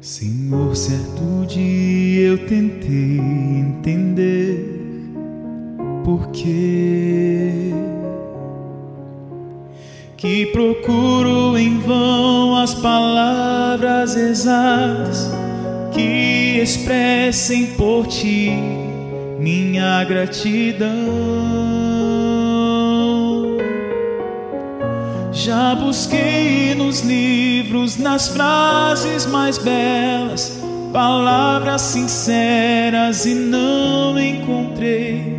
Senhor, certo dia eu tentei entender por que que procuro em vão as palavras exatas que expressem por ti minha gratidão. Já busquei nos livros, nas frases mais belas, palavras sinceras e não encontrei.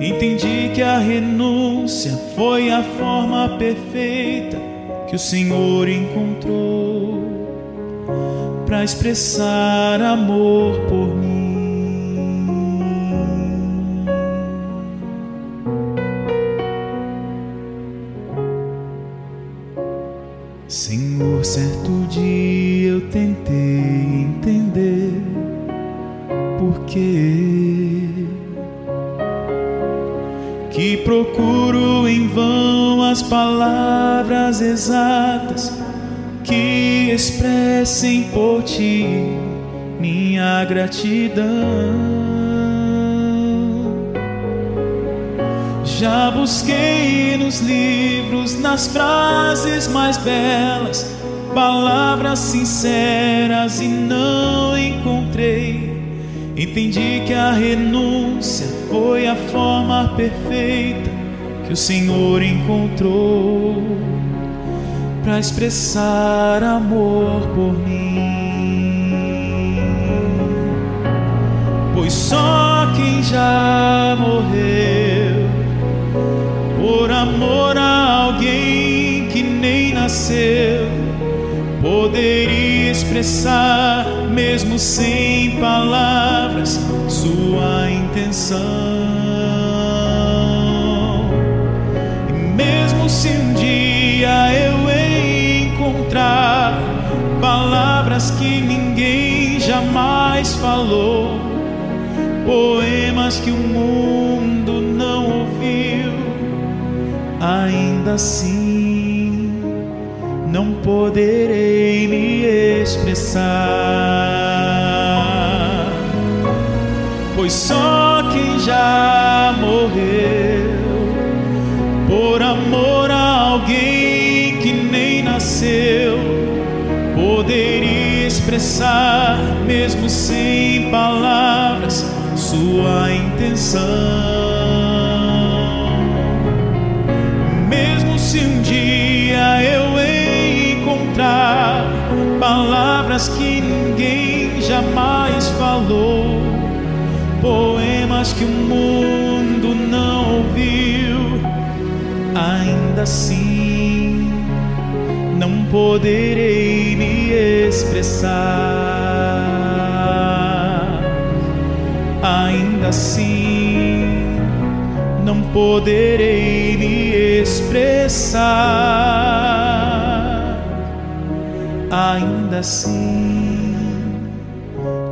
Entendi que a renúncia foi a forma perfeita que o Senhor encontrou para expressar amor por mim. Senhor, certo dia eu tentei entender por que que procuro em vão as palavras exatas que expressem por ti minha gratidão. Já busquei nos livros, nas frases mais belas, palavras sinceras e não encontrei. Entendi que a renúncia foi a forma perfeita que o Senhor encontrou para expressar amor por mim. Pois só quem já morreu por amor a alguém que nem nasceu, poderia expressar, mesmo sem palavras, sua intenção. E mesmo se um dia eu encontrar palavras que ninguém jamais falou, poemas que o mundo não ouviu ainda assim não poderei me expressar, pois só quem já morreu por amor a alguém que nem nasceu poderia expressar, mesmo sem palavras, sua intenção. Palavras que ninguém jamais falou, poemas que o mundo não ouviu, ainda assim não poderei me expressar. Ainda assim não poderei me expressar ainda assim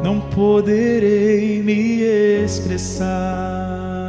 não poderei me expressar.